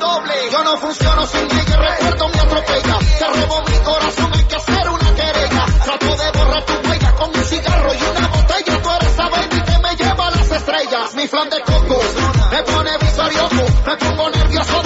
Doble, yo no funciono sin ella, el recuerdo me atropella. Te robó mi corazón, hay que hacer una querella. Trato de borrar tu huella con un cigarro y una botella. Tú eres esa baby que me lleva a las estrellas. Mi flan de coco me pone visorioso, me pongo nervioso.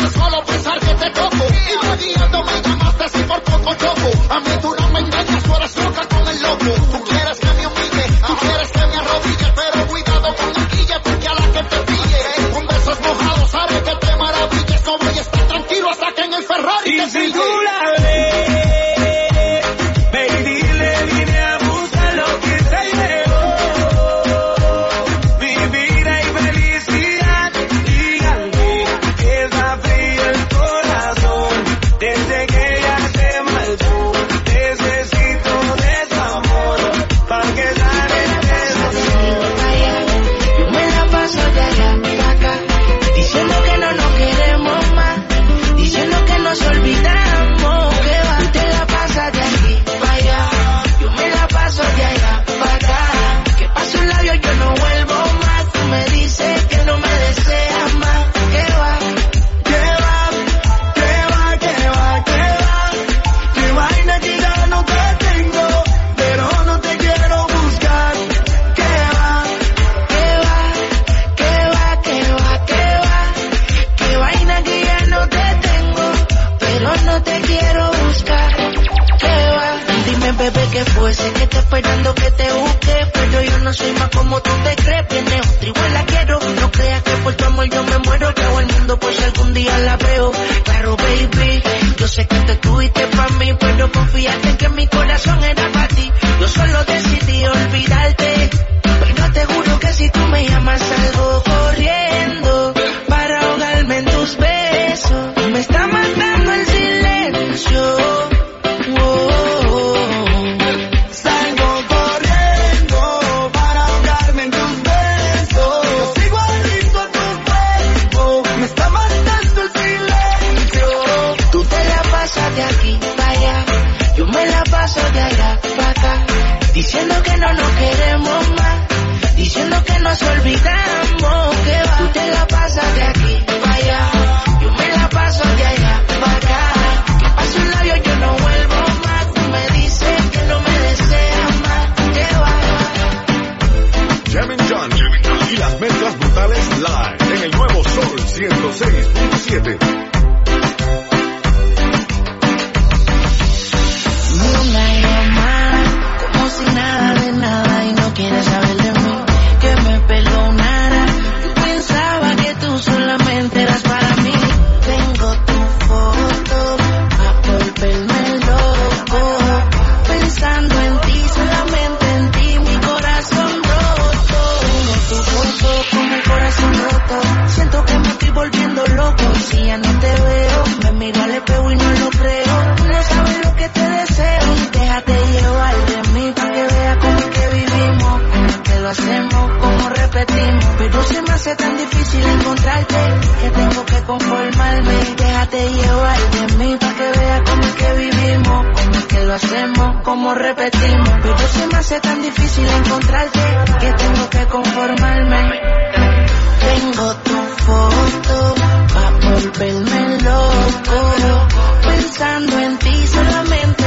amor yo me muero, que hago el mundo por si algún día la veo. Claro, baby, yo sé que te tuviste para mí, pero confiaste que mi corazón era para ti. Yo solo decidí olvidarte, pero te juro que si tú me llamas a 106. que tengo que conformarme. Déjate llevar de mí para que veas cómo es que vivimos, cómo es que lo hacemos, cómo repetimos. Pero se me hace tan difícil encontrarte que tengo que conformarme. Tengo tu foto para volverme loco, pensando en ti solamente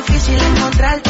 difícil encontrar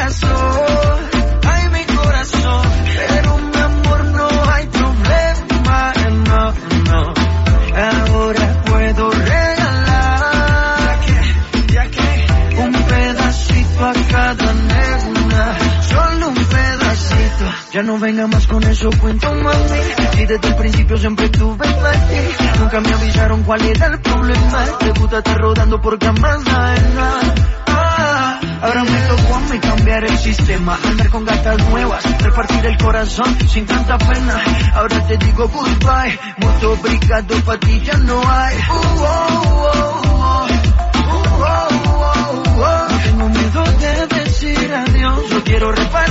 Ya no venga más con eso, cuento mami. Si desde el principio siempre tuve ti, nunca me avisaron cuál era el problema. Te gusta estar rodando por camas. Ah, Ahora me tocó a mí cambiar el sistema, andar con gatas nuevas, repartir el corazón sin tanta pena. Ahora te digo goodbye, mucho obrigado, pa' ti ya no hay. Uh, oh, oh, oh. Oh, oh. No tengo miedo de decir adiós, yo quiero repartirme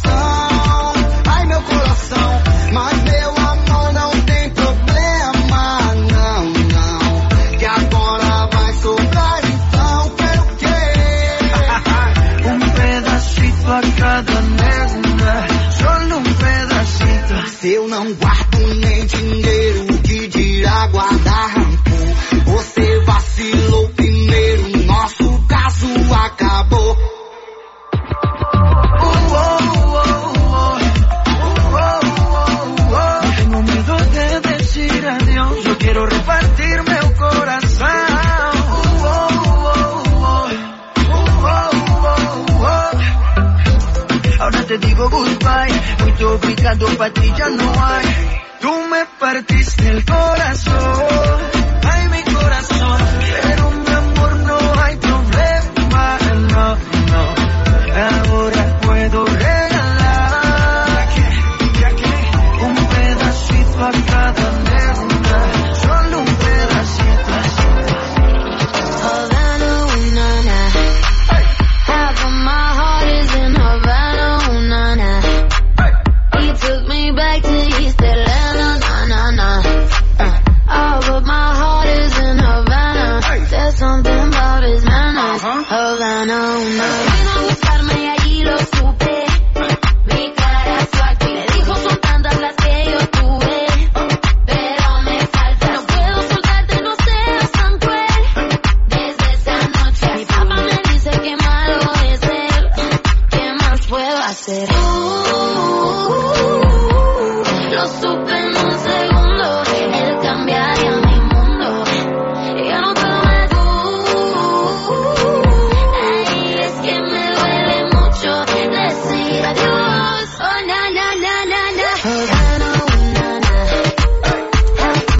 te digo goodbye, muy obrigado, pa' ti ya no hay. Tú me partiste el corazón, Na. Vino a buscarme y allí lo supe. Mi cara suave me dijo son tantas las que yo tuve. Pero me falta, no puedo soltarte, no seas tan cruel. Desde esa noche mi papá me dice que malo es él. ¿Qué más puedo hacer? lo supe en un segundo.